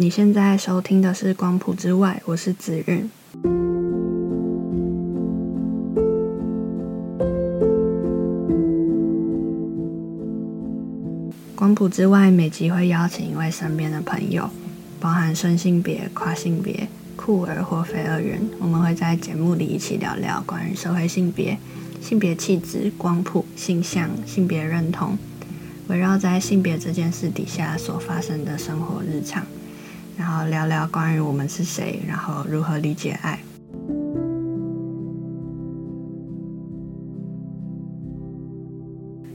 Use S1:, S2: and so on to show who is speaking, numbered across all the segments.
S1: 你现在收听的是《光谱之外》，我是子韵。光谱之外，每集会邀请一位身边的朋友，包含顺性别、跨性别、酷儿或非二元，我们会在节目里一起聊聊关于社会性别、性别气质、光谱、性向、性别认同，围绕在性别这件事底下所发生的生活日常，然后聊聊关于我们是谁，然后如何理解爱。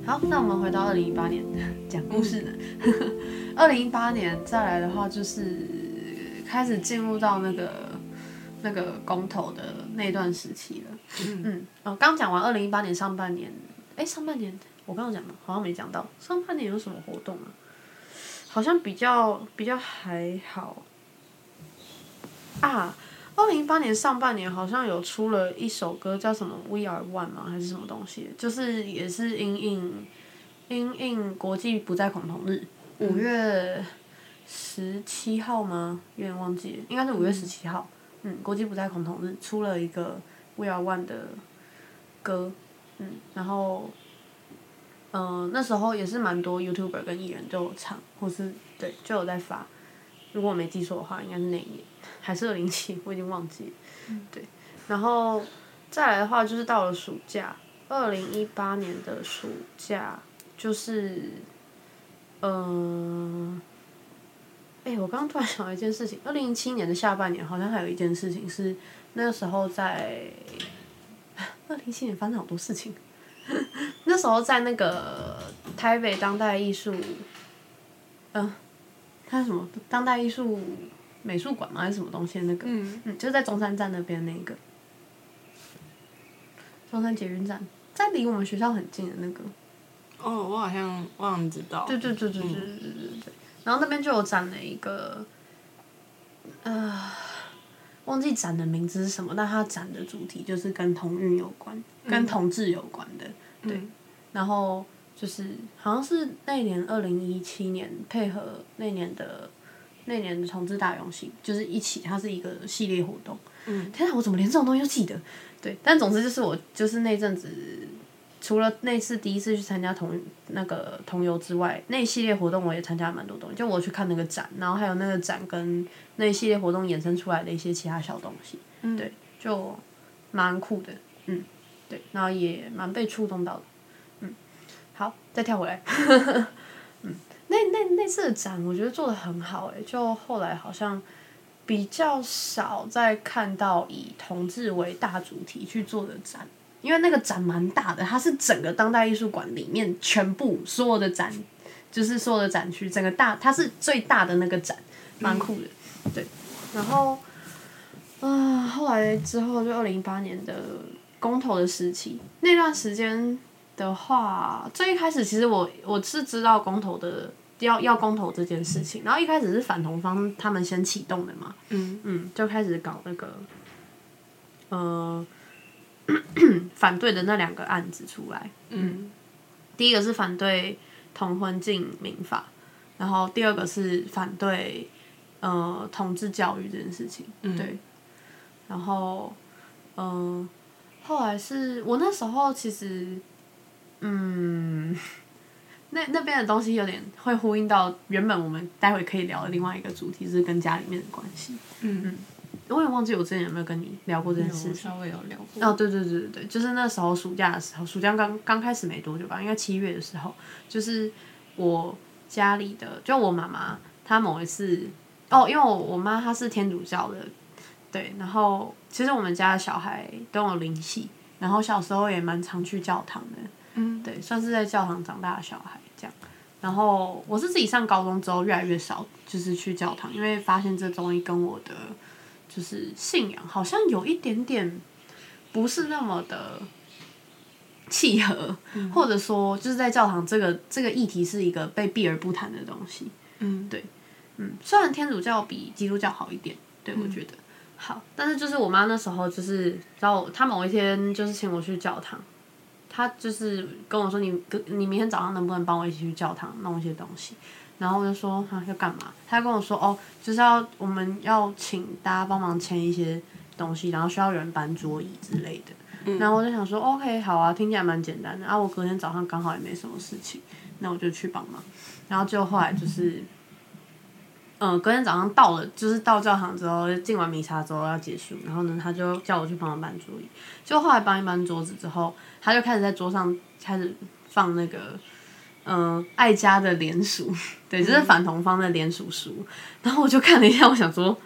S2: 好，那我们回到二零一八年 讲故事呢。二零一八年再来的话，就是开始进入到那个那个公投的那段时期了。嗯，哦，刚讲完二零一八年上半年，哎，上半年我刚刚讲吗？好像没讲到。上半年有什么活动啊？好像比较比较还好啊。二零一八年上半年好像有出了一首歌，叫什么《We Are One》吗？还是什么东西？就是也是因应因应国际不再恐同日，五月十七号吗？有点忘记了，应该是五月十七号。嗯，国际不再恐同日出了一个《We Are One》的歌，嗯，然后嗯那时候也是蛮多 YouTuber 跟艺人都有唱，或是对就有在发。如果我没记错的话，应该是那一年，还是二零七，我已经忘记了。对，然后再来的话，就是到了暑假，二零一八年的暑假，就是，嗯、哎、我刚刚突然想到一件事情，二零一七年的下半年好像还有一件事情是那个时候在，二零一七年发生好多事情，那时候在那个台北当代艺术，嗯、它是什么当代艺术美术馆吗？还是什么东西那个？
S1: 嗯，
S2: 嗯，就是在中山站那边那个，中山捷运站，在离我们学校很近的那个。
S1: 哦，我好像忘知道。
S2: 对对对对对对对对对。然后那边就有展了一个，呃，忘记展的名字是什么，但它展的主题就是跟同运有关，跟同志有关的。对。然后就是好像是那年二零一七年配合那年的那年的同志大游行，就是一起，它是一个系列活动。
S1: 嗯。
S2: 天啊，我怎么连这种东西都记得？对，但总之就是我就是那阵子。除了那次第一次去参加同那个同游之外，那一系列活动我也参加了蛮多东西。就我去看那个展，然后还有那个展跟那一系列活动衍生出来的一些其他小东西，对，就蛮酷的，嗯，对，然后也蛮被触动到的，嗯，好，再跳回来，嗯，那那那次的展我觉得做的很好、欸，就后来好像比较少再看到以同志为大主题去做的展。因为那个展蛮大的，它是整个当代艺术馆里面全部所有的展，就是所有的展区，整个大它是最大的那个展，蛮酷的，对。然后，啊、后来之后就二零一八年的公投的时期，那段时间的话，最一开始其实我我是知道公投的要要公投这件事情，然后一开始是反同方他们先启动的嘛，
S1: 嗯
S2: 嗯，就开始搞那个，呃。反对的那两个案子出来，
S1: 嗯
S2: 第一个是反对同婚进民法，然后第二个是反对呃同志教育这件事情，对，然后嗯、呃后来是我那时候其实嗯。那那边的东西有点会呼应到原本我们待会可以聊的另外一个主题，是跟家里面的关系。
S1: 嗯嗯
S2: 我也忘记我之前有没有跟你聊过这件
S1: 嗯，
S2: 事情。
S1: 稍微有聊过。
S2: 哦，对对对对对，就是那时候暑假的时候，暑假刚刚开始没多久吧，应该七月的时候，就是我家里的，就我妈妈，她某一次，哦，因为我我妈她是天主教的，对，然后其实我们家的小孩都有灵系，然后小时候也蛮常去教堂的，
S1: 嗯，
S2: 对，算是在教堂长大的小孩这样。然后我是自己上高中之后越来越少，就是去教堂，因为发现这东西跟我的就是信仰好像有一点点不是那么的契合，或者说就是在教堂这个这个议题是一个被避而不谈的东西。
S1: 嗯，
S2: 对，嗯，虽然天主教比基督教好一点，对我觉得。好，但是就是我妈那时候就是，然后她某一天就是请我去教堂，她就是跟我说你你明天早上能不能帮我一起去教堂弄一些东西，然后我就说啊要干嘛？他跟我说哦，就是要我们要请大家帮忙签一些东西，然后需要有人搬桌椅之类的。然后我就想说 OK 好啊，听起来蛮简单的。啊，我隔天早上刚好也没什么事情，那我就去帮忙。然后就后来就是，嗯，隔天早上到了，就是到教堂之后，进完弥撒之后要结束，然后呢，他就叫我去帮忙搬桌椅。就后来搬一搬桌子之后，他就开始在桌上开始放那个。嗯，爱家的联署，对，就是反同方的联署书。然后我就看了一下，我想说，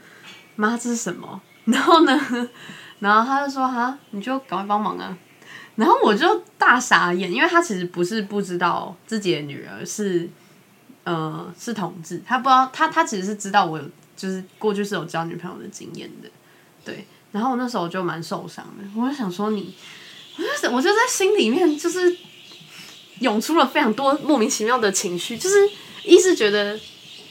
S2: 妈，这是什么？然后呢，然后他就说，哈，你就赶快帮忙啊。然后我就大傻眼，因为他其实不是不知道自己的女儿是，呃，是同志，他不知道，他他其实是知道我有，就是过去是有交女朋友的经验的，对。然后我那时候就蛮受伤的，我就想说你，我就我就在心里面就是。涌出了非常多莫名其妙的情绪，就是一是觉得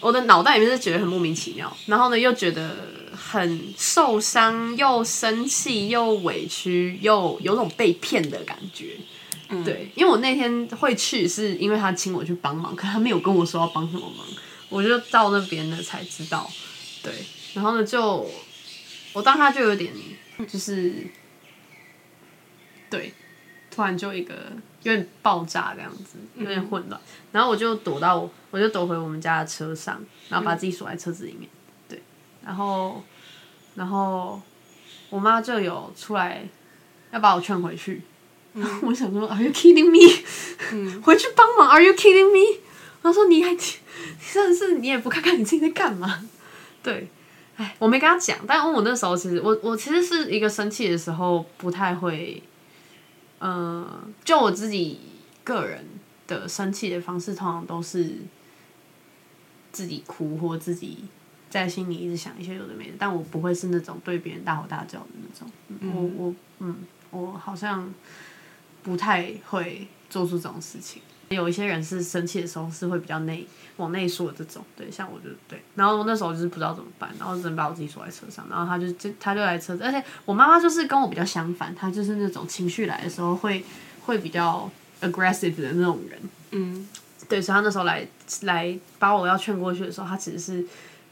S2: 我的脑袋里面是觉得很莫名其妙，然后呢又觉得很受伤，又生气，又委屈，又有种被骗的感觉。对，因为我那天会去是因为他请我去帮忙，可他没有跟我说要帮什么忙，我就到那边了才知道。对，然后呢就我当他就有点就是对，突然就一个。有点爆炸这样子，有点混乱，然后我就躲到，我就躲回我们家的车上，然后把自己锁在车子里面，对，然后，然后我妈就有出来要把我劝回去，然 后我想说，Are you kidding me？回去帮忙，Are you kidding me？她说你还，你真的是你也不看看你自己在干嘛？对，哎，我没跟他讲，但我那时候其实我我其实是一个生气的时候不太会。嗯，就我自己个人的生气的方式，通常都是自己哭或自己在心里一直想一些有的没的，但我不会是那种对别人大吼大叫的那种。我我嗯，我好像不太会做出这种事情。有一些人是生气的时候是会比较内往内缩的这种，对，像我就对。然后那时候就是不知道怎么办，然后只能把我自己锁在车上。然后他就就他就来车子，而且我妈妈就是跟我比较相反，她就是那种情绪来的时候会会比较 aggressive 的那种人。
S1: 嗯，
S2: 对，所以她那时候来来把我要劝过去的时候，她其实是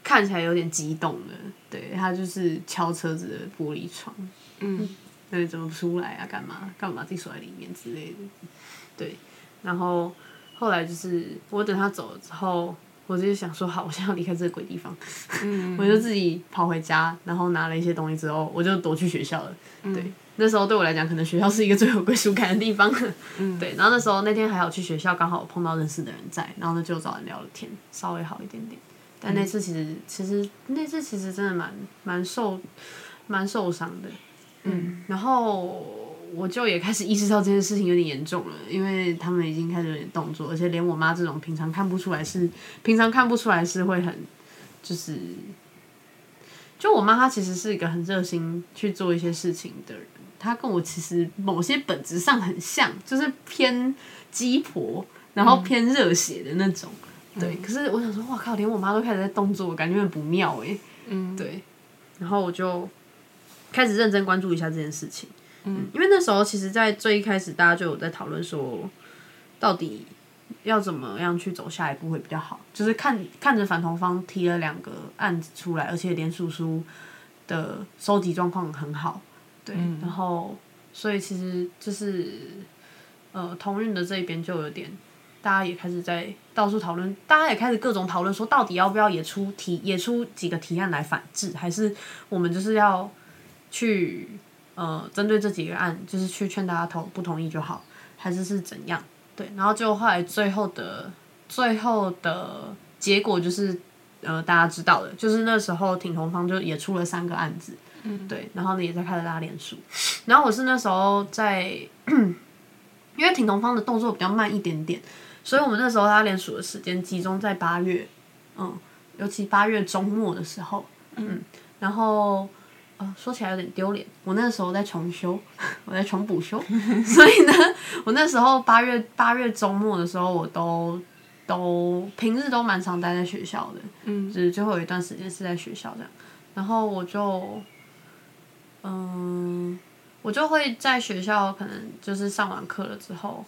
S2: 看起来有点激动的。对她就是敲车子的玻璃窗，
S1: 嗯，
S2: 对，怎么不出来啊？干嘛？干嘛把自己锁在里面之类的？对。然后后来就是我等他走了之后，我就想说好，我现在要离开这个鬼地方，我就自己跑回家，然后拿了一些东西之后，我就躲去学校了。对，那时候对我来讲，可能学校是一个最有归属感的地方。对，然后那时候那天还好去学校，刚好碰到认识的人在，然后呢就找人聊了天，稍微好一点点。但那次其实其实那次其实真的蛮蛮受蛮受伤的。嗯，然后。我就也开始意识到这件事情有点严重了，因为他们已经开始有点动作，而且连我妈这种平常看不出来是平常看不出来是会很就是，就我妈她其实是一个很热心去做一些事情的人，她跟我其实某些本质上很像，就是偏鸡婆，然后偏热血的那种。对，可是我想说，哇靠，连我妈都开始在动作，我感觉很不妙哎。
S1: 嗯，
S2: 对，然后我就开始认真关注一下这件事情。嗯，因为那时候其实，在最一开始，大家就有在讨论说，到底要怎么样去走下一步会比较好。就是看看着反同方提了两个案子出来，而且连叔叔的收集状况很好，对，然后所以其实就是呃，同运的这一边就有点，大家也开始在到处讨论，大家也开始各种讨论说，到底要不要也出提也出几个提案来反制，还是我们就是要去。呃，针对这几个案，就是去劝大家同不同意就好，还是是怎样？对，然后就后来最后的最后的结果就是，呃，大家知道的，就是那时候挺同方就也出了三个案子，
S1: 嗯，
S2: 对，然后呢也在开始拉连署，然后我是那时候在，因为挺同方的动作比较慢一点点，所以我们那时候拉连署的时间集中在八月，嗯，尤其八月中末的时候，嗯，然后。呃，说起来有点丢脸，我那时候在重修，我在重补修，所以呢，我那时候八月八月周末的时候，我都都平日都蛮常待在学校的，
S1: 嗯，
S2: 就是最后有一段时间是在学校这样，然后我就，嗯，我就会在学校可能就是上完课了之后，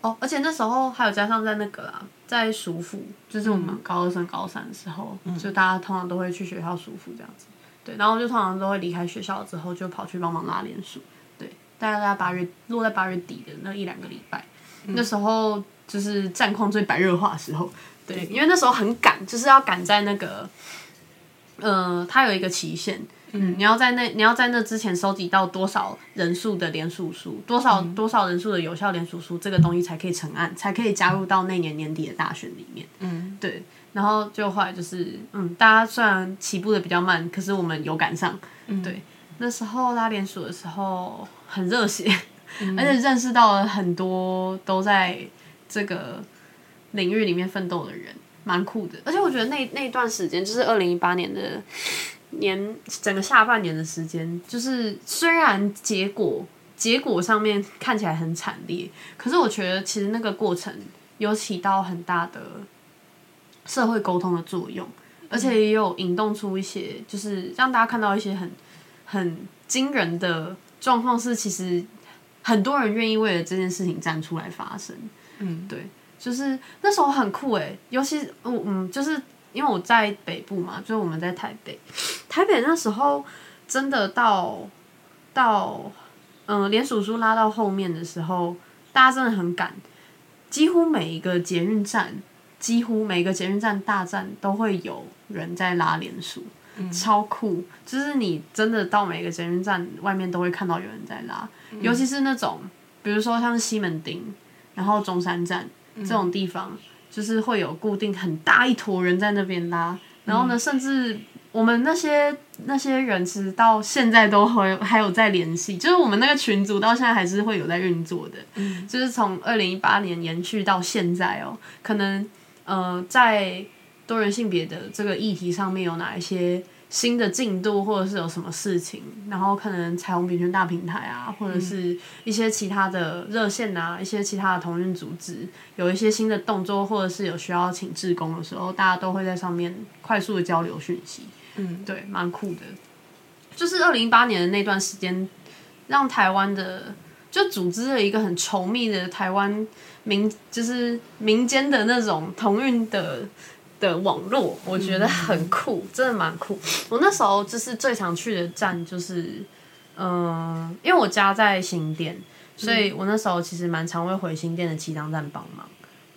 S2: 哦，而且那时候还有加上在那个啦，在暑辅，就是我们高二升高三的时候，就大家通常都会去学校暑辅这样子。对，然后就通常都会离开学校之后，就跑去帮忙拉连署。对，大概在八月落在八月底的那一两个礼拜，那时候就是战况最白热化的时候。对，因为那时候很赶，就是要赶在那个，呃，它有一个期限。嗯，你要在那你要在那之前收集到多少人数的联署书，多少多少人数的有效联署书，这个东西才可以成案，才可以加入到那年年底的大选里面。嗯，对。然后就后来就是，嗯，大家虽然起步的比较慢，可是我们有赶上。嗯，对。那时候拉联署的时候很热血，而且认识到了很多都在这个领域里面奋斗的人，蛮酷的。而且我觉得那那段时间就是二零一八年的。年整个下半年的时间，就是虽然结果结果上面看起来很惨烈，可是我觉得其实那个过程有起到很大的社会沟通的作用，而且也有引动出一些，就是让大家看到一些很很惊人的状况，是其实很多人愿意为了这件事情站出来发声。嗯，对，就是那时候很酷诶，尤其嗯嗯，就是。因为我在北部嘛，就是我们在台北，台北那时候真的到到嗯，连署书拉到后面的时候，大家真的很赶，几乎每一个捷运站，几乎每个捷运站大站都会有人在拉连署，超酷！就是你真的到每个捷运站外面都会看到有人在拉，尤其是那种，比如说像西门町，然后中山站这种地方。就是会有固定很大一坨人在那边拉，然后呢，甚至我们那些那些人其实到现在都会还有在联系，就是我们那个群组到现在还是会有在运作的，就是从二零一八年延续到现在哦，可能呃在多元性别的这个议题上面有哪一些。新的进度，或者是有什么事情，然后可能彩虹平权大平台啊，或者是一些其他的热线啊，一些其他的同运组织，有一些新的动作，或者是有需要请志工的时候，大家都会在上面快速的交流讯息。嗯，对，蛮酷的。就是二零一八年的那段时间，让台湾的就组织了一个很稠密的台湾民，就是民间的那种同运的。的网络我觉得很酷，真的蛮酷。我那时候就是最常去的站就是，嗯，因为我家在新店，所以我那时候其实蛮常会回新店的七张站帮忙。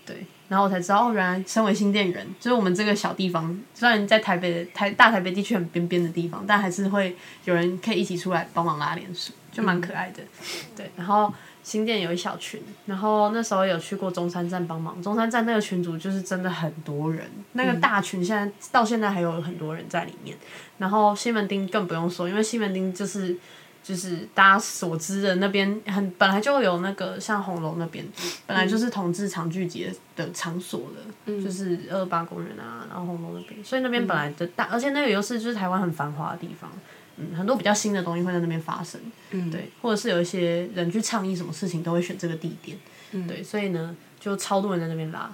S2: 对，然后我才知道，哦，原来身为新店人，就是我们这个小地方，虽然在台北的台大台北地区很边边的地方，但还是会有人可以一起出来帮忙拉连署，就蛮可爱的。对，然后。新店有一小群，然后那时候有去过中山站帮忙。中山站那个群组就是真的很多人，那个大群现在到现在还有很多人在里面。然后西门町更不用说，因为西门町就是就是大家所知的那边很本来就有那个像红楼那边本来就是同志常聚集的场所了，就是二八公园啊，然后红楼那边，所以那边本来的大，而且那个又是就是台湾很繁华的地方。嗯，很多比较新的东西会在那边发生，嗯，对，或者是有一些人去倡议什么事情，都会选这个地点，嗯，对，所以呢，就超多人在那边拉，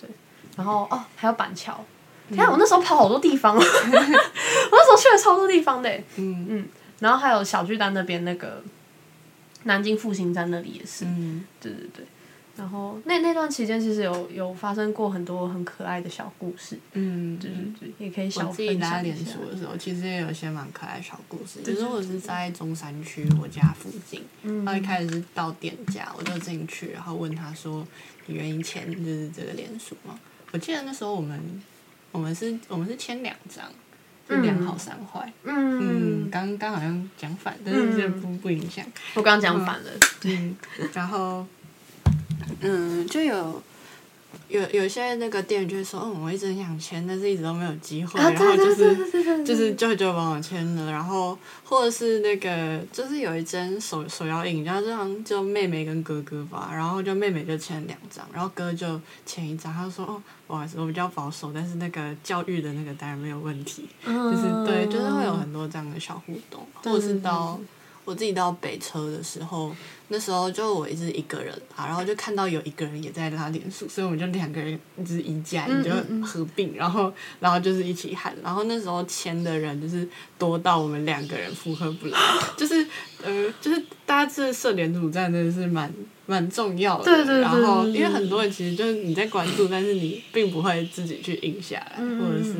S2: 对，然后哦，还有板桥，你看我那时候跑好多地方，我那时候去了超多地方的，嗯。嗯，然后还有小巨蛋那边那个南京复兴站那里也是，嗯，对对对。然后那那段期间，其实有有发生过很多很可爱的小故事。嗯，对对对，也可以小分享一下。
S1: 脸书的时候，其实也有一些蛮可爱的小故事。就是我是在中山区我家附近，然后一开始是到店家，我就进去，然后问他说：“你愿意签就是这个连锁吗？”我记得那时候我们我们是我们是签两张，就两好三坏。嗯，刚刚好像讲反，但是这不不影响。
S2: 我刚刚讲反了。对，
S1: 然后。嗯，就有有有些那个店员就会说，嗯，我一直很想签，但是一直都没有机会，然后就是就是舅舅帮我签了，然后或者是那个就是有一针手手摇饮，然后这样就妹妹跟哥哥吧，然后就妹妹就签两张，然后哥就签一张，他就说，哦，不好意思，我比较保守，但是那个教育的那个当然没有问题，就是对，就是会有很多这样的小互动，或者是到。我自己到北车的时候，那时候就我一直一个人啊，然后就看到有一个人也在拉连署，所以我们就两个人就是一架，你就合并，然后然后就是一起喊，然后那时候签的人就是多到我们两个人负荷不来，就是呃就是大家这设联署站真的是蛮蛮重要的，
S2: 对对对
S1: 然后因为很多人其实就是你在关注，但是你并不会自己去印下来，或者是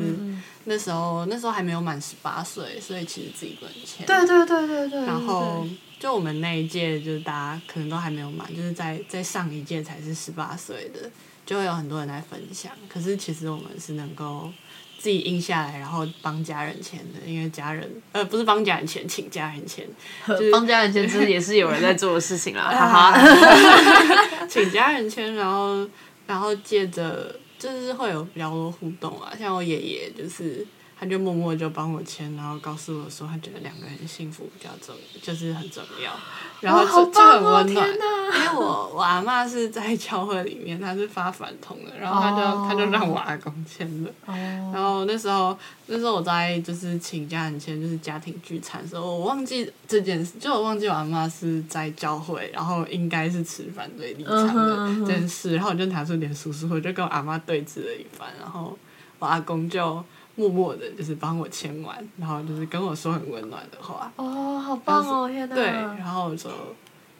S1: 那时候那时候还没有满十八岁，所以其实自己不能签。
S2: 对对对对对。
S1: 然后就我们那一届，就是大家可能都还没有满，就是在在上一届才是十八岁的，就会有很多人来分享。可是其实我们是能够自己印下来，然后帮家人签的，因为家人呃不是帮家人签，请家人签，
S2: 对帮家人签字也是有人在做的事情啦，哈
S1: 啊
S2: 哈。
S1: 请家人签，然后然后借着就是会有比较多互动啊，像我爷爷就是。他就默默就帮我签，然后告诉我说，他觉得两个人幸福比较重，就是很重要，然后就就很温暖。因为我我阿妈是在教会里面，她是发反同的，然后她就她就让我阿公签了。然后那时候那时候我在就是请家人签，就是家庭聚餐的时候，我忘记这件事，就我忘记我阿妈是在教会，然后应该是持反对立场的这件事，然后我就拿出点叔叔，我就跟我阿妈对峙了一番，然后我阿公就。默默的，就是帮我签完，然后就是跟我说很温暖的话。
S2: 哦，好棒哦！天哪。
S1: 对，然后我就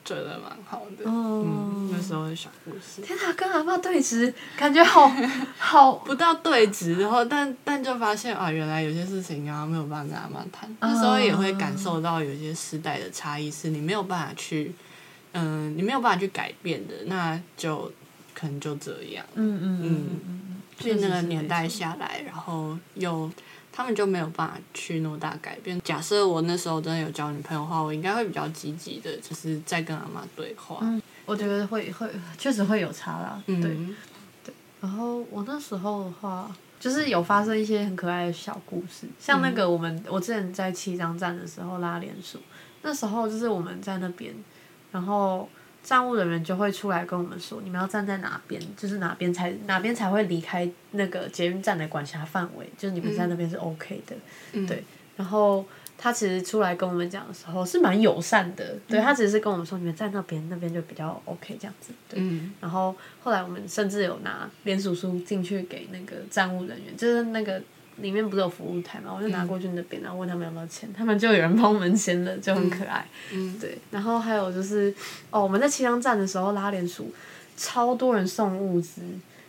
S1: 觉得蛮好的。哦。嗯，那时候的小故事。
S2: 天哪，跟阿妈对峙，感觉好 好
S1: 不到对峙，然后但但就发现啊，原来有些事情啊没有办法跟阿妈谈。那时候也会感受到有些时代的差异，是你没有办法去，嗯，你没有办法去改变的，那就可能就这样。嗯嗯嗯嗯。就那个年代下来，然后又他们就没有办法去那么大改变。假设我那时候真的有交女朋友的话，我应该会比较积极的，就是在跟阿妈对话。
S2: 嗯，我觉得会会确实会有差啦。对对。然后我那时候的话，就是有发生一些很可爱的小故事，像那个我们我之前在七张站的时候拉连署，那时候就是我们在那边，然后。站务人员就会出来跟我们说，你们要站在哪边，就是哪边才哪边才会离开那个捷运站的管辖范围，就是你们在那边是 OK 的，对。然后他其实出来跟我们讲的时候是蛮友善的，对他只是跟我们说，你们在那边那边就比较 OK 这样子，对。然后后来我们甚至有拿连署书进去给那个站务人员，就是那个。里面不是有服务台嘛，我就拿过去那边，然后问他们要不要签，他们就有人帮我们签了，就很可爱。嗯，对。然后还有就是，哦，我们在七张站的时候拉连署，超多人送物资，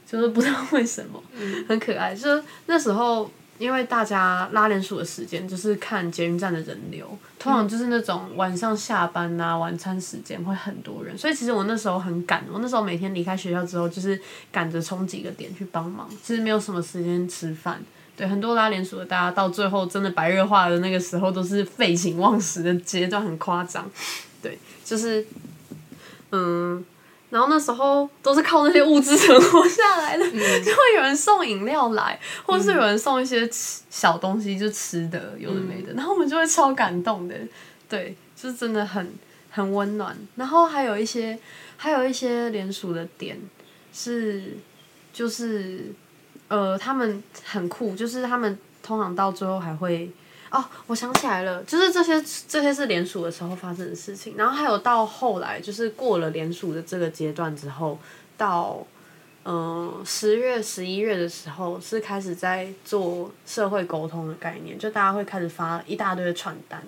S2: 就是不知道为什么，很可爱。就是那时候，因为大家拉连署的时间就是看捷运站的人流，通常就是那种晚上下班啊、晚餐时间会很多人，所以其实我那时候很赶，我那时候每天离开学校之后，就是赶着冲几个点去帮忙，其实没有什么时间吃饭。对，很多拉连锁的，大家到最后真的白热化的那个时候，都是废寝忘食的阶段，很夸张。对，就是，嗯，然后那时候都是靠那些物资存活下来的，就会有人送饮料来，或是有人送一些吃小东西，就吃的有的没的，然后我们就会超感动的。对，就是真的很很温暖。然后还有一些，还有一些连锁的点是，就是。呃，他们很酷，就是他们通常到最后还会哦，我想起来了，就是这些这些是联署的时候发生的事情，然后还有到后来，就是过了联署的这个阶段之后，到嗯十月十一月的时候，是开始在做社会沟通的概念，就大家会开始发一大堆的传单。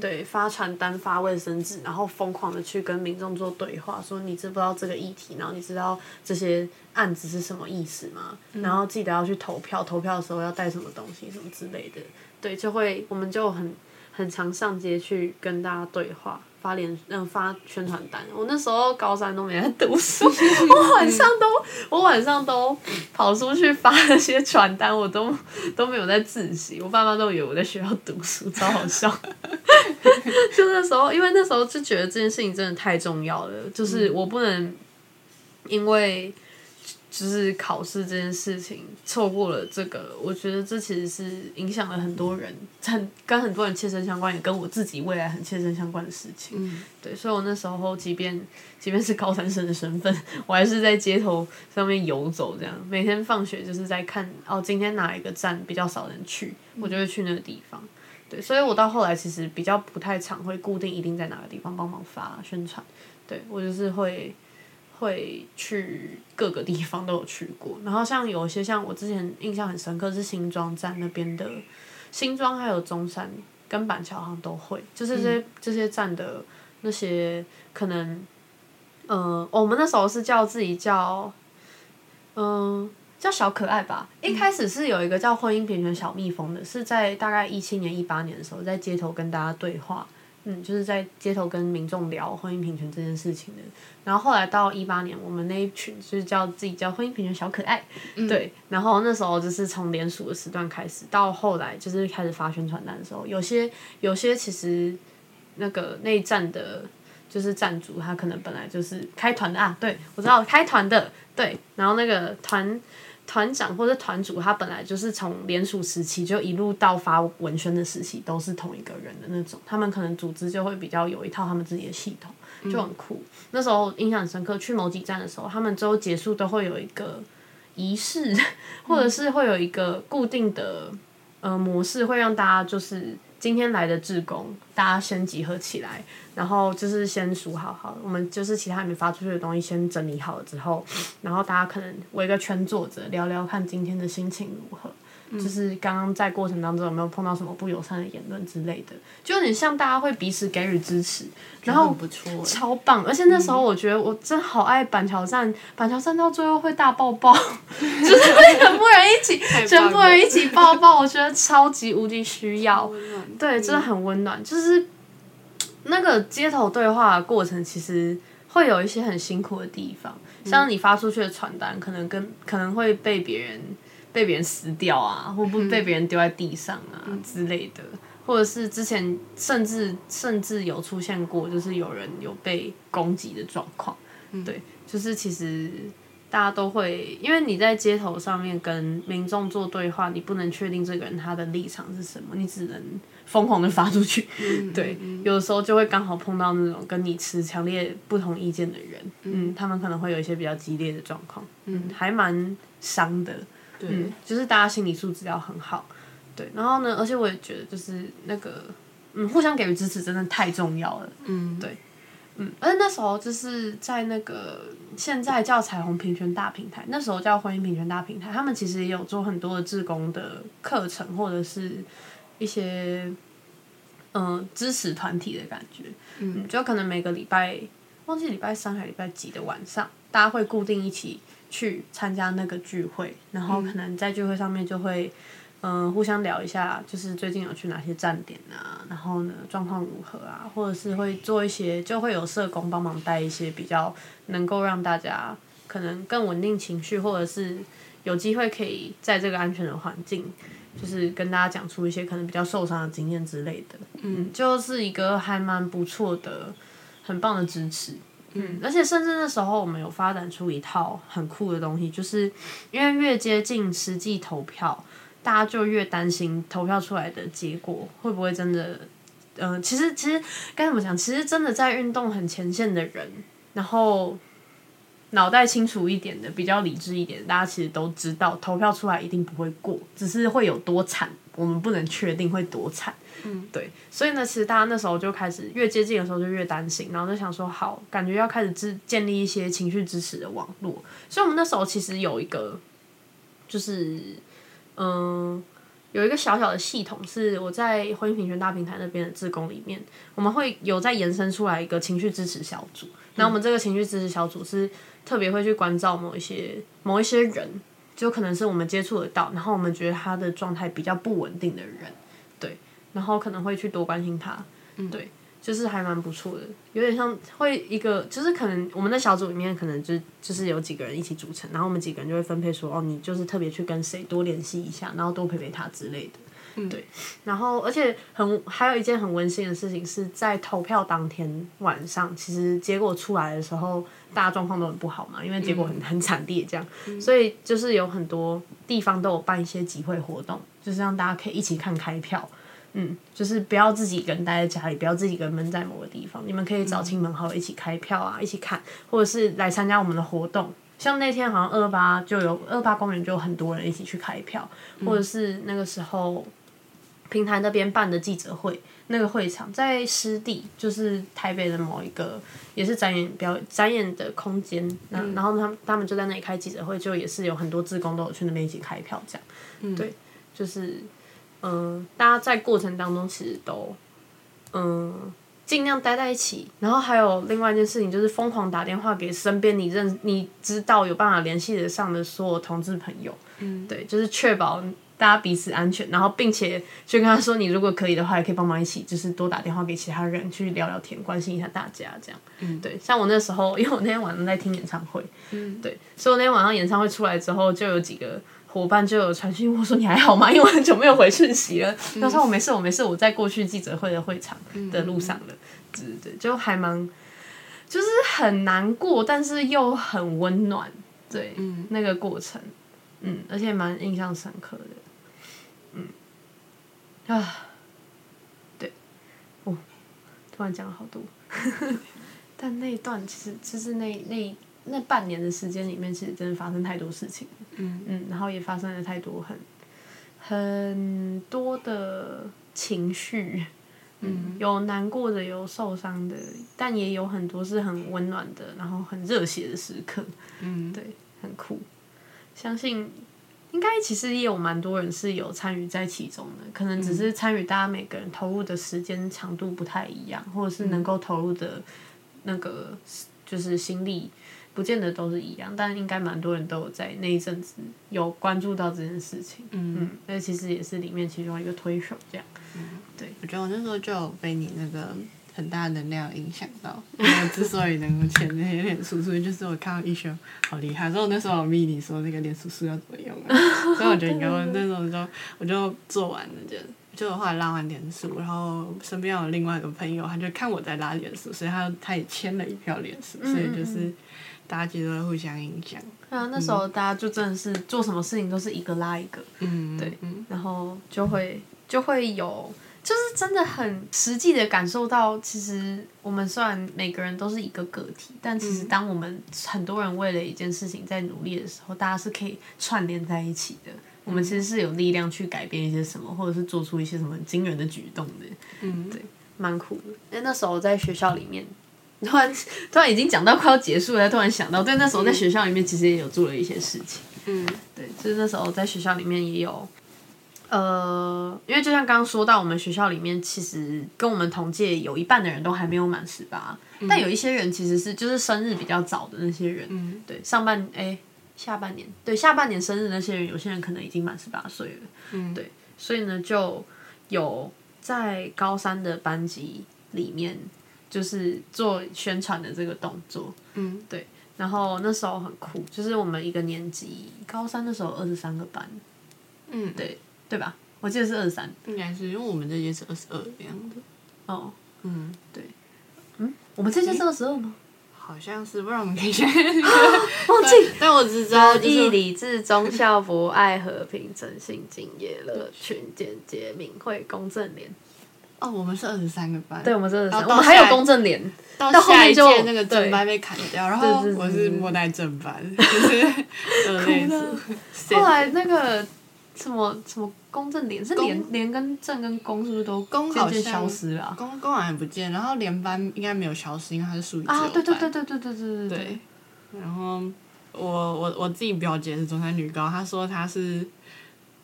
S2: 对，发传单、发卫生纸，然后疯狂的去跟民众做对话，说你知不知道这个议题，然后你知道这些案子是什么意思吗？然后记得要去投票，投票的时候要带什么东西，什么之类的。对，就会我们就很很常上街去跟大家对话。发联嗯发宣传单，我那时候高三都没在读书，我晚上都我晚上都跑出去发那些传单，我都都没有在自习，我爸妈都以为我在学校读书，超好笑。就那时候，因为那时候就觉得这件事情真的太重要了，就是我不能因为。就是考试这件事情错过了这个，我觉得这其实是影响了很多人，很跟很多人切身相关，也跟我自己未来很切身相关的事情。嗯，对，所以我那时候即便即便是高三生的身份，我还是在街头上面游走，这样每天放学就是在看哦，今天哪一个站比较少人去，我就会去那个地方。对，所以我到后来其实比较不太常会固定一定在哪个地方帮忙发宣传，对我就是会会去各个地方都有去过，然后像有一些像我之前印象很深刻是新庄站那边的，新庄还有中山跟板桥好像都会，就是这些、这些站的那些可能，呃，我们那时候是叫自己叫，嗯、叫小可爱吧。一开始是有一个叫婚姻平权小蜜蜂的，是在大概一七年、一八年的时候，在街头跟大家对话，嗯，就是在街头跟民众聊婚姻平权这件事情的。然后后来到一八年，我们那一群就是叫自己叫婚姻平权小可爱，对。然后那时候就是从联署的时段开始，到后来就是开始发宣传单的时候，有些有些其实那个那一站的。就是站主他可能本来就是开团的啊，对我知道开团的，对，然后那个团团长或者团主他本来就是从联署时期就一路到发文宣的时期都是同一个人的那种，他们可能组织就会比较有一套他们自己的系统，就很酷。那时候印象深刻，去某几站的时候，他们最后结束都会有一个仪式，或者是会有一个固定的呃模式，会让大家就是今天来的志工，大家先集合起来，然后就是先数好好，我们就是其他还没发出去的东西先整理好了之后，然后大家可能围个圈坐着聊聊看今天的心情如何。就是刚刚在过程当中有没有碰到什么不友善的言论之类的，就有点像大家会彼此给予支持，然后
S1: 不错欸，
S2: 超棒！而且那时候我觉得我真好爱板桥站，板桥站到最后会大抱抱，就是会全部人一起，全部人一起抱抱，我觉得超级无敌需要，对，真的很温暖。就是那个街头对话的过程，其实会有一些很辛苦的地方，像你发出去的传单，可能跟可能会被别人被别人撕掉啊，或不被别人丢在地上啊、之类的。或者是之前甚至甚至有出现过，就是有人有被攻击的状况，对，就是其实大家都会，因为你在街头上面跟民众做对话，你不能确定这个人他的立场是什么，你只能疯狂的发出去，对，有的时候就会刚好碰到那种跟你持强烈不同意见的人，嗯，他们可能会有一些比较激烈的状况，嗯，还蛮伤的，嗯，就是大家心理素质要很好。对，然后呢，而且我也觉得就是那个，嗯，互相给予支持真的太重要了。嗯，对，嗯，而且那时候就是在那个现在叫彩虹平权大平台，那时候叫婚姻平权大平台，他们其实也有做很多的志工的课程，或者是一些嗯支持团体的感觉。嗯，就可能每个礼拜忘记礼拜三还是礼拜几的晚上，大家会固定一起去参加那个聚会，然后可能在聚会上面就会。嗯，互相聊一下，就是最近有去哪些站点啊，然后呢状况如何啊，或者是会做一些，就会有社工帮忙带一些比较能够让大家可能更稳定情绪，或者是有机会可以在这个安全的环境，就是跟大家讲出一些可能比较受伤的经验之类的。嗯，就是一个还蛮不错的、很棒的支持。嗯，而且甚至那时候我们有发展出一套很酷的东西，就是因为越接近实际投票。大家就越担心投票出来的结果会不会真的，嗯，其实其实该怎么讲？其实真的在运动很前线的人，然后脑袋清楚一点的，比较理智一点，大家其实都知道投票出来一定不会过，只是会有多惨，我们不能确定会多惨。嗯，对，所以呢，其实大家那时候就开始越接近的时候就越担心，然后就想说，好，感觉要开始支建立一些情绪支持的网络。所以我们那时候其实有一个，就是。嗯，有一个小小的系统是我在婚姻平权大平台那边的志工里面，我们会有在延伸出来一个情绪支持小组。那我们这个情绪支持小组是特别会去关照某一些某一些人，就可能是我们接触得到，然后我们觉得他的状态比较不稳定的人，对，然后可能会去多关心他，嗯对。就是还蛮不错的，有点像会一个，就是可能我们的小组里面可能就就是有几个人一起组成，然后我们几个人就会分配说，哦，你就是特别去跟谁多联系一下，然后多陪陪他之类的。嗯，对。然后而且很还有一件很温馨的事情是在投票当天晚上，其实结果出来的时候，大家状况都很不好嘛，因为结果很很惨烈这样，所以就是有很多地方都有办一些集会活动，就是让大家可以一起看开票。嗯，就是不要自己一个人待在家里，不要自己一个人闷在某个地方。你们可以找亲朋好友一起开票啊，一起看，或者是来参加我们的活动。像那天好像二八就有二八公园就有很多人一起去开票，或者是那个时候平台那边办的记者会，那个会场在湿地，就是台北的某一个也是展演表展演的空间。那、然后他们他们就在那里开记者会，就也是有很多志工都有去那边一起开票这样。对，就是嗯、呃大家在过程当中其实都嗯。尽量待在一起，然后还有另外一件事情，就是疯狂打电话给身边你认、你知道有办法联系得上的所有同志朋友，嗯，对，就是确保大家彼此安全，然后并且就跟他说，你如果可以的话，也可以帮忙一起，就是多打电话给其他人去聊聊天，关心一下大家，这样，嗯，对，像我那时候，因为我那天晚上在听演唱会，嗯，对，所以我那天晚上演唱会出来之后，就有几个。伙伴就有传讯问我说你还好吗？因为我很久没有回讯息了。他说我没事，我没事，我在过去记者会的会场的路上了。对对对，就还蛮，就是很难过，但是又很温暖。对，嗯那个过程，嗯，而且蛮印象深刻的。嗯，啊，对，哦，突然讲了好多，但那一段其实就是那那那半年的时间里面，其实真的发生太多事情。嗯嗯，然后也发生了太多很很多的情绪。嗯，有难过的，有受伤的，但也有很多是很温暖的，然后很热血的时刻。嗯，对，很酷。相信应该其实也有蛮多人是有参与在其中的，可能只是参与大家每个人投入的时间长度不太一样，或者是能够投入的那个就是心力，不见得都是一样，但应该蛮多人都有在那一阵子有关注到这件事情。嗯嗯，那其实也是里面其中一个推手这样。对，
S1: 我觉得我那时候就有被你那个很大的能量影响到。我之所以能够签那些脸书，所以就是我看到一轩好厉害，所以我那时候我密你说那个脸书书要怎么用啊。所以我觉得应该我那时候就我就做完了，就就后来拉完脸书，然后身边有另外一个朋友，他就看我在拉脸书，所以他他也签了一票脸书，所以就是大家其实会互相影响。
S2: 对啊，那时候大家就真的是做什么事情都是一个拉一个，
S1: 嗯，
S2: 对，然后就会就会有。就是真的很实际的感受到，其实我们虽然每个人都是一个个体，但其实当我们很多人为了一件事情在努力的时候，大家是可以串联在一起的。我们其实是有力量去改变一些什么，或者是做出一些什么惊人的举动的。嗯，对，蛮酷的。那那时候在学校里面，突然突然已经讲到快要结束了，突然想到，对，那时候在学校里面其实也有做了一些事情。
S1: 嗯，
S2: 对，就是那时候在学校里面也有。呃，因为就像刚刚说到，我们学校里面其实跟我们同届有一半的人都还没有满十八，但有一些人其实是就是生日比较早的那些人，对，上半哎下半年，对下半年生日那些人，有些人可能已经满十八岁了，嗯，对，所以呢就有在高三的班级里面就是做宣传的这个动作，
S1: 嗯，
S2: 对，然后那时候很酷，就是我们一个年级高三的时候二十三个班，
S1: 嗯，
S2: 对。对吧？我记得是二十三，
S1: 应该是因为我们这届是二十二的样子。
S2: 哦，
S1: 嗯，
S2: 对，嗯，我们这届是二十二吗？
S1: 好像是，不然我们可以先
S2: 忘记。
S1: 但我只知道，就
S2: 义
S1: 是
S2: 理智忠孝博爱和平诚信敬业乐群简洁明慧公正廉。
S1: 哦，我们是二十三个班，
S2: 对，我们是二十三，我们还有公正廉。
S1: 到下一届那个正
S2: 对
S1: 班被砍掉，然后我是末代正班，就是。
S2: 后来那个什么什么公正廉是廉廉跟正跟公是不是都
S1: 公好像
S2: 消失了啊？
S1: 公公好像不见，然后连班应该没有消失，因为它是属于
S2: 啊，对对对对对对对对
S1: 对。然后我我我自己表姐是中山女高，她说她是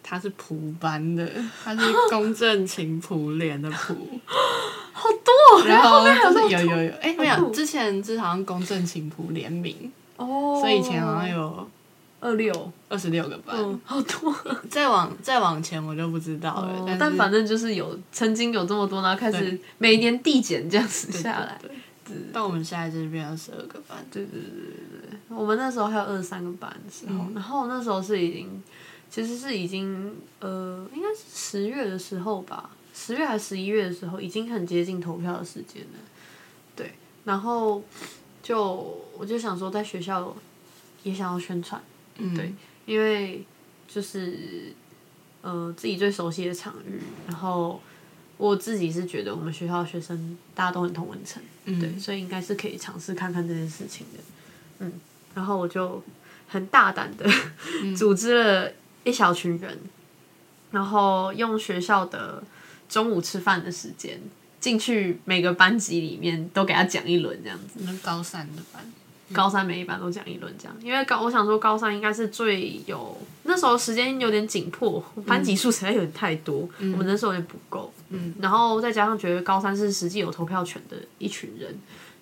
S1: 她是普班的，她是公正勤普联的普，
S2: 好多哦，
S1: 然后就是有有有，哎、没有，之前是好像公正勤普联名，
S2: 哦，
S1: 所以以前好像有
S2: 二六，
S1: 二十六个班，
S2: 嗯，好多。
S1: 再往再往前我就不知道了，但是
S2: 哦但反正就是有曾经有这么多，然后开始每年递减这样子
S1: 对
S2: 下来。
S1: 对对但我们现在就是变二十二个班，
S2: 对对对对对，我们那时候还有二十三个班的时候，然后那时候是已经，其实是已经呃，应该是十月的时候吧，十月还是十一月的时候，已经很接近投票的时间了。对，然后就我就想说，在学校也想要宣传，
S1: 嗯，
S2: 对，因为就是呃自己最熟悉的场域，然后我自己是觉得我们学校的学生大家都很同文层，
S1: 嗯
S2: 对，所以应该是可以尝试看看这件事情的，嗯，然后我就很大胆的组织了一小群人，然后用学校的中午吃饭的时间进去每个班级里面都给他讲一轮这样子。
S3: 那高三的班，
S2: 高三每一班都讲一轮这样，因为高我想说高三应该是最有那时候时间有点紧迫，班级数实在有点太多，我们人数有点不够，嗯，然后再加上觉得高三是实际有投票权的一群人，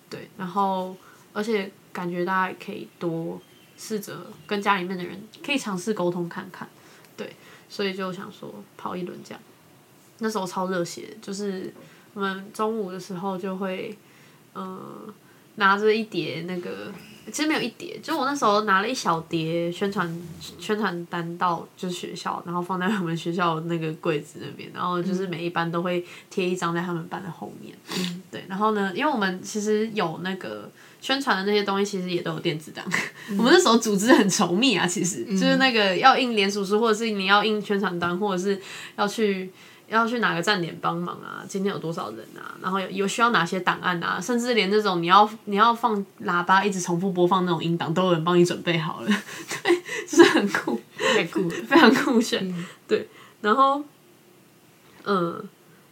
S2: 对，然后而且感觉大家也可以多试着跟家里面的人可以尝试沟通看看，对，所以就想说跑一轮这样，那时候超热血，就是我们中午的时候就会，呃。拿着一叠那个，其实没有一叠，就我那时候拿了一小叠宣传宣传单到就是学校，然后放在我们学校那个柜子那边，然后就是每一班都会贴一张在他们班的后面。对，然后呢，因为我们其实有那个宣传的那些东西，其实也都有电子档。我们那时候组织很稠密啊，其实就是那个要印联署书，或者是你要印宣传单，或者是要去。要去哪个站点帮忙啊？今天有多少人啊？然后有有需要哪些档案啊？甚至连这种你要你要放喇叭一直重复播放那种音档，都有人帮你准备好了。对，就是很酷，
S3: 太酷了，
S2: 非常酷炫。对，然后，嗯，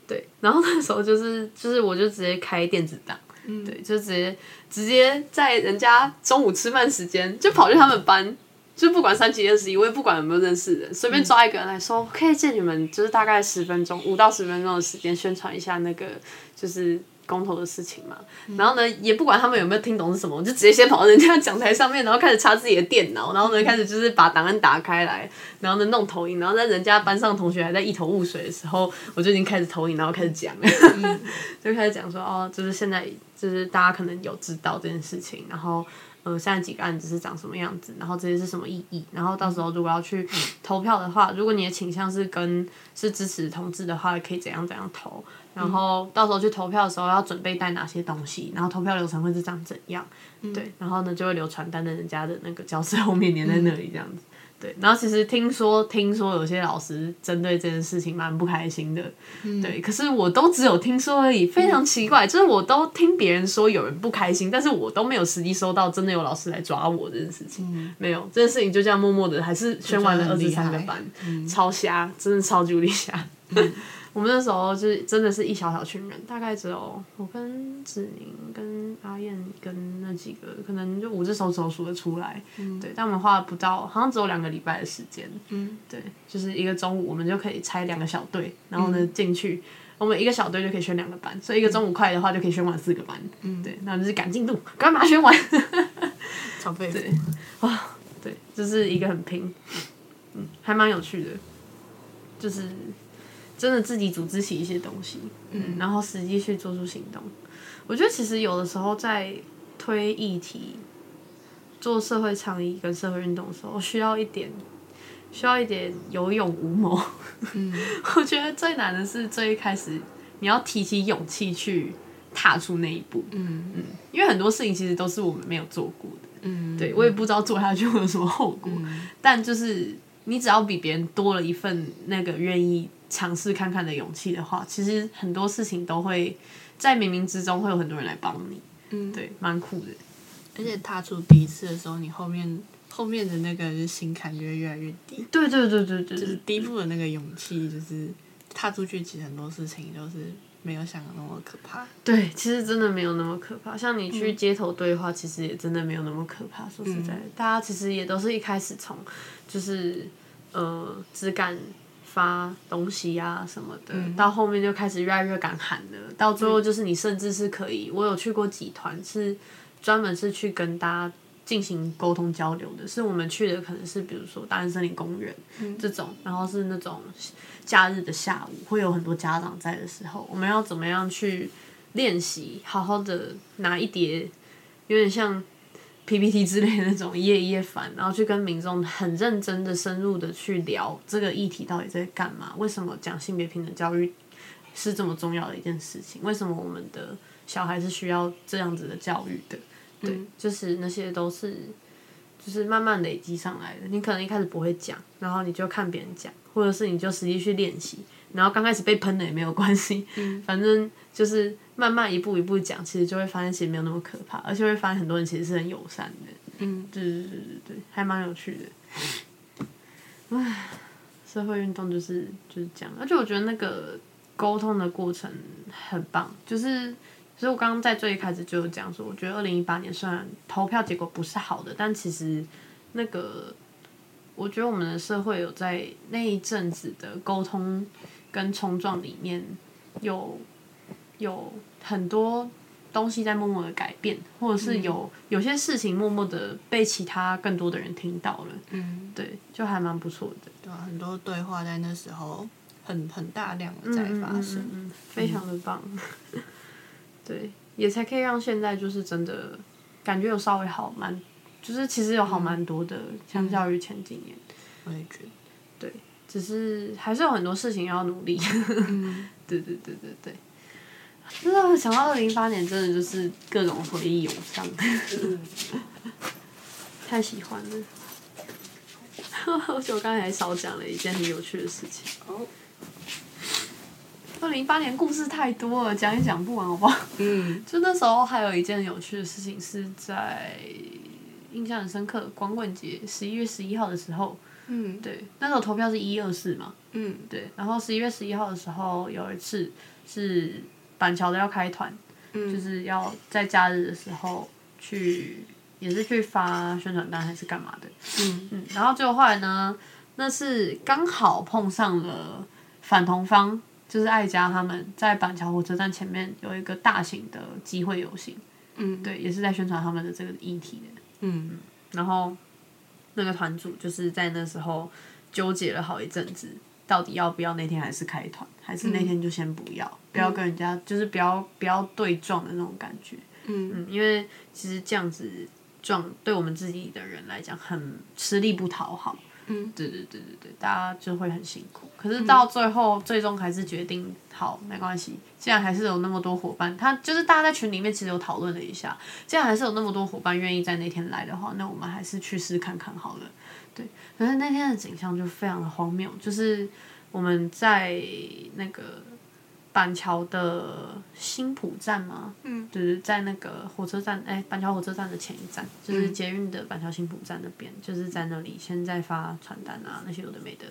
S2: 对，然后那时候就是就是我就直接开电子档，对，就直接直接在人家中午吃饭时间就跑去他们班。就不管三七二十一，我也不管有没有认识人，随便抓一个人来说，可以借你们就是大概十分钟，五到十分钟的时间宣传一下那个就是公投的事情嘛。然后呢，也不管他们有没有听懂是什么，我就直接先跑到人家讲台上面，然后开始插自己的电脑，然后呢开始就是把档案打开来，然后呢弄投影，然后在人家班上同学还在一头雾水的时候，我就已经开始投影，然后开始讲，就开始讲说哦，就是现在就是大家可能有知道这件事情，然后。呃，现在几个案子是长什么样子？然后这些是什么意义？然后到时候如果要去投票的话，如果你的倾向是跟是支持同志的话，可以怎样怎样投？然后到时候去投票的时候要准备带哪些东西？然后投票流程会是长怎样？对，然后呢就会留传单在人家的那个教室后面粘在那里这样子。对，然后其实听说听说有些老师针对这件事情蛮不开心的，对，可是我都只有听说而已，非常奇怪，就是我都听别人说有人不开心，但是我都没有实际收到真的有老师来抓我这件事情，没有这件事情就这样默默的还是宣完了二十三个班，超瞎，真的超级无敌瞎。我们那时候就是真的是一小小群人，大概只有我跟子宁、跟阿燕、跟那几个，可能就五只手指数得出来。对，但我们花了不到，好像只有两个礼拜的时间。嗯，对，就是一个中午，我们就可以拆两个小队，然后呢进去，我们一个小队就可以选两个班，所以一个中午快的话就可以选完四个班。嗯，对，那就是赶进度，赶快选完。
S3: 超费
S2: 对，哇，对，就是一个很拼，嗯，还蛮有趣的，就是。真的自己组织起一些东西，嗯，然后实际去做出行动。我觉得其实有的时候在推议题、做社会倡议跟社会运动的时候，需要一点，需要一点有勇无谋。嗯，我觉得最难的是最一开始你要提起勇气去踏出那一步。嗯嗯，因为很多事情其实都是我们没有做过的。嗯，对我也不知道做下去会有什么后果，但就是你只要比别人多了一份那个愿意。尝试看看的勇气的话，其实很多事情都会在冥冥之中会有很多人来帮你。嗯，对，蛮酷的。
S3: 而且踏出第一次的时候，你后面后面的那个心坎就会越来越低。
S2: 对对对对对，
S3: 就是第一步的那个勇气，就是踏出去，其实很多事情都是没有想的那么可怕。
S2: 对，其实真的没有那么可怕。像你去街头对话，其实也真的没有那么可怕。说实在，大家其实也都是一开始从就是呃只敢。发东西呀什么的，到后面就开始越来越敢喊了。到最后就是你甚至是可以，我有去过几团是专门是去跟大家进行沟通交流的。是我们去的可能是比如说大安森林公园这种，然后是那种假日的下午会有很多家长在的时候，我们要怎么样去练习，好好的拿一叠有点像。PPT 之类的那种一页一页翻，然后去跟民众很认真的、深入的去聊这个议题到底在干嘛？为什么讲性别平等教育是这么重要的一件事情？为什么我们的小孩是需要这样子的教育的？对，就是那些都是就是慢慢累积上来的。你可能一开始不会讲，然后你就看别人讲，或者是你就实际去练习，然后刚开始被喷了也没有关系，反正就是。慢慢一步一步讲，其实就会发现其实没有那么可怕，而且会发现很多人其实是很友善的。嗯，对对对对对，还蛮有趣的。唉，社会运动就是就是这样，而且我觉得那个沟通的过程很棒，就是所以我刚刚在最一开始就有讲说，我觉得二零一八年虽然投票结果不是好的，但其实那个我觉得我们的社会有在那一阵子的沟通跟冲撞里面有有很多东西在默默的改变，或者是有、有些事情默默的被其他更多的人听到了，
S3: 嗯，
S2: 对，就还蛮不错的。
S3: 对啊，很多对话在那时候很很大量的在发生。
S2: 嗯非常的棒。对，也才可以让现在就是真的感觉有稍微好蛮，就是其实有好蛮多的，相较于前几年，
S3: 我也觉得，对
S2: 只是还是有很多事情要努力。
S3: 嗯，
S2: 对对对对对。真的想到二零一八年，真的就是各种回忆涌上，太喜欢了。而且我刚才还少讲了一件很有趣的事情。
S3: 哦，
S2: 二零一八年故事太多了，讲也讲不完，好不好？
S3: 嗯
S2: 就那时候还有一件有趣的事情，是在印象很深刻，光棍节十一月十一号的时候，
S3: 嗯
S2: 对，那时候投票是一二四嘛，
S3: 嗯
S2: 对，然后十一月十一号的时候有一次是板桥的要开团，
S3: 嗯，
S2: 就是要在假日的时候去，也是去发宣传单还是干嘛的，
S3: 嗯。
S2: 嗯，然后结果后来呢，那是刚好碰上了反同方，就是爱家他们在板桥火车站前面有一个大型的集会游行，
S3: 嗯。
S2: 对，也是在宣传他们的这个议题的。
S3: 嗯。
S2: 然后那个团主就是在那时候纠结了好一阵子，到底要不要那天还是开团，还是那天就先不要，不要跟人家就是不要不要对撞的那种感觉。
S3: 嗯
S2: 嗯，因为其实这样子撞对我们自己的人来讲很吃力不讨好。
S3: 嗯，
S2: 对对对对对，大家就会很辛苦。可是到最后，最终还是决定好没关系。既然还是有那么多伙伴，他就是大家在群里面其实有讨论了一下，既然还是有那么多伙伴愿意在那天来的话，那我们还是去试看看好了。对，可是那天的景象就非常的荒谬，就是我们在那个板桥的新浦站嘛，
S3: 嗯，
S2: 就是在那个火车站，哎、板桥火车站的前一站，就是捷运的板桥新浦站那边，就是在那里现在发传单啊，那些有的没的，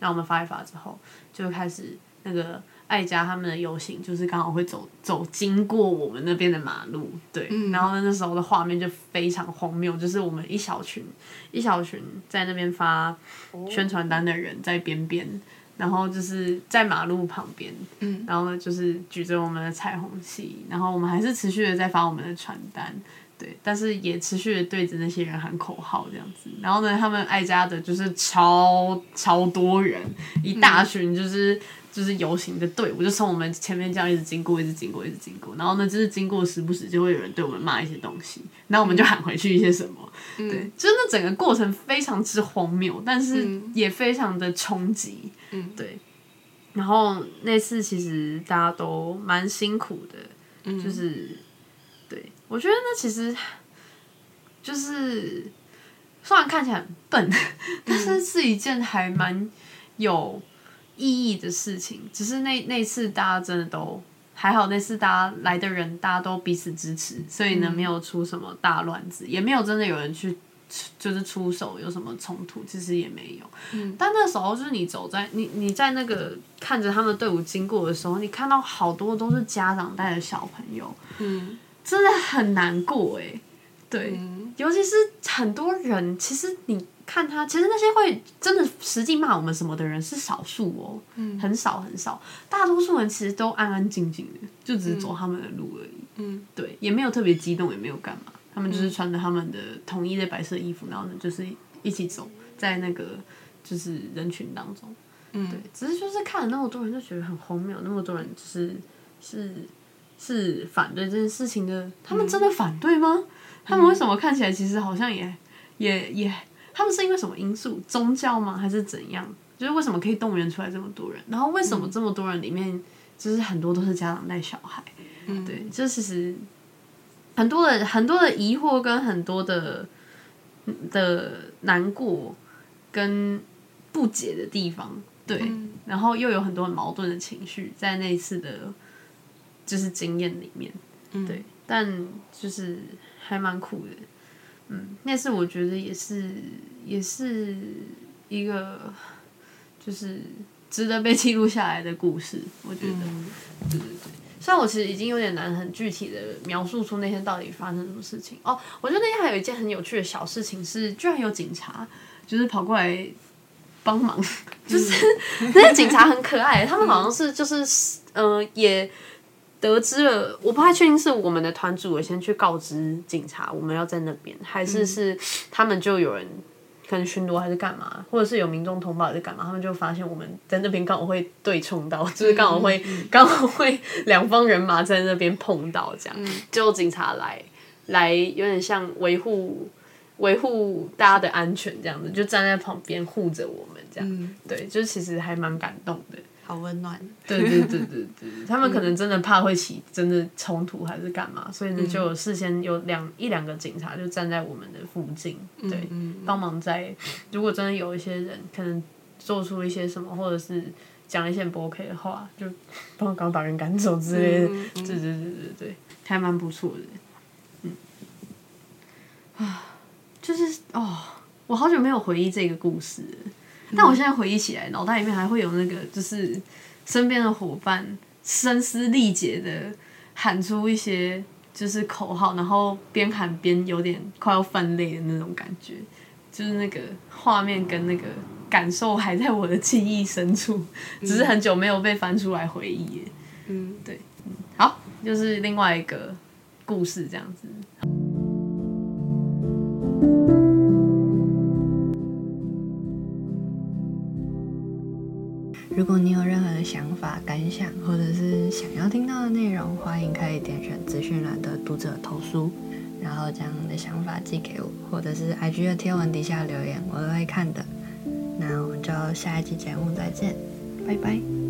S2: 然后我们发一发之后，就开始那个爱家他们的游行，就是刚好会走走经过我们那边的马路，对，然后呢那时候的画面就非常荒谬，就是我们一小群一小群在那边发宣传单的人在边边。然后就是在马路旁边，
S3: 嗯，
S2: 然后呢就是举着我们的彩虹旗，然后我们还是持续的在发我们的传单，对，但是也持续的对着那些人喊口号这样子。然后呢，他们爱家的就是超超多人，一大群就是、就是游行的队伍，就从我们前面这样一直经过，一直经过，一直经过。然后呢，就是经过时不时就会有人对我们骂一些东西，然后我们就喊回去一些什么。对，就是那整个过程非常之荒谬，但是也非常的冲击。
S3: 嗯，
S2: 对。然后那次其实大家都蛮辛苦的，
S3: 嗯
S2: 就是对我觉得那其实就是虽然看起来很笨，但是是一件还蛮有意义的事情。只是那那次大家真的都还好，那次大家来的人大家都彼此支持，所以呢没有出什么大乱子，也没有真的有人去。就是出手有什么冲突，其实也没有。
S3: 嗯
S2: 但那时候就是你走在你你在那个看着他们队伍经过的时候，你看到好多都是家长带着小朋友，
S3: 嗯
S2: 真的很难过哎。对，
S3: 嗯
S2: 尤其是很多人，其实你看他，其实那些会真的实际骂我们什么的人是少数哦，
S3: 嗯。
S2: 很少很少，大多数人其实都安安静静的，就只是走他们的路而已。
S3: 嗯。
S2: 对，也没有特别激动，也没有干嘛，他们就是穿着他们的统一的白色衣服，然后呢就是一起走在那个就是人群当中。
S3: 嗯，
S2: 对，只是就是看了那么多人，就觉得很荒谬，那么多人就是是是反对这件事情的，他们真的反对吗？他们为什么看起来其实好像也也也，他们是因为什么因素，宗教吗，还是怎样？就是为什么可以动员出来这么多人？然后为什么这么多人里面，就是很多都是家长带小孩？
S3: 嗯。
S2: 对，这其实很多的很多的疑惑跟很多的的难过跟不解的地方，对，
S3: 嗯。
S2: 然后又有很多很矛盾的情绪在那一次的，就是经验里面，
S3: 嗯。
S2: 对，但就是还蛮酷的，嗯，那次我觉得也是也是一个，就是值得被记录下来的故事。我觉得，对对对。虽然我其实已经有点难很具体的描述出那天到底发生什么事情。哦，我觉得那天还有一件很有趣的小事情是，居然有警察就是跑过来帮忙，就是 那些警察很可爱，他们好像是就是嗯、呃也得知了，我不太确定是我们的团主有先去告知警察我们要在那边，还是是他们就有人。可能巡逻还是干嘛，或者是有民众通报还是干嘛，他们就发现我们在那边刚好会对冲到，就是刚好会刚好会两方人马在那边碰到，这样，就警察来来有点像维护维护大家的安全这样子，就站在旁边护着我们这样，对，就是其实还蛮感动的。
S3: 好温暖。
S2: 对对对对对，他们可能真的怕会起真的冲突还是干嘛，所以呢就有事先有两一两个警察就站在我们的附近，对，帮忙在如果真的有一些人可能做出一些什么，或者是讲一些不 OK 的话，就帮刚把人赶走之类的，对对对对对，还蛮不错的，嗯，啊，就是哦，我好久没有回忆这个故事了。但我现在回忆起来，脑袋里面还会有那个，就是身边的伙伴声嘶力竭的喊出一些就是口号，然后边喊边有点快要泛泪的那种感觉，就是那个画面跟那个感受还在我的记忆深处，只是很久没有被翻出来回忆。
S3: 嗯，
S2: 对，嗯，好，就是另外一个故事这样子。
S1: 如果你有任何的想法、感想，或者是想要听到的内容，欢迎可以点选资讯栏的读者投书，然后将你的想法寄给我，或者是 IG 的贴文底下留言，我都会看的。那我们就下一期节目再见，拜拜。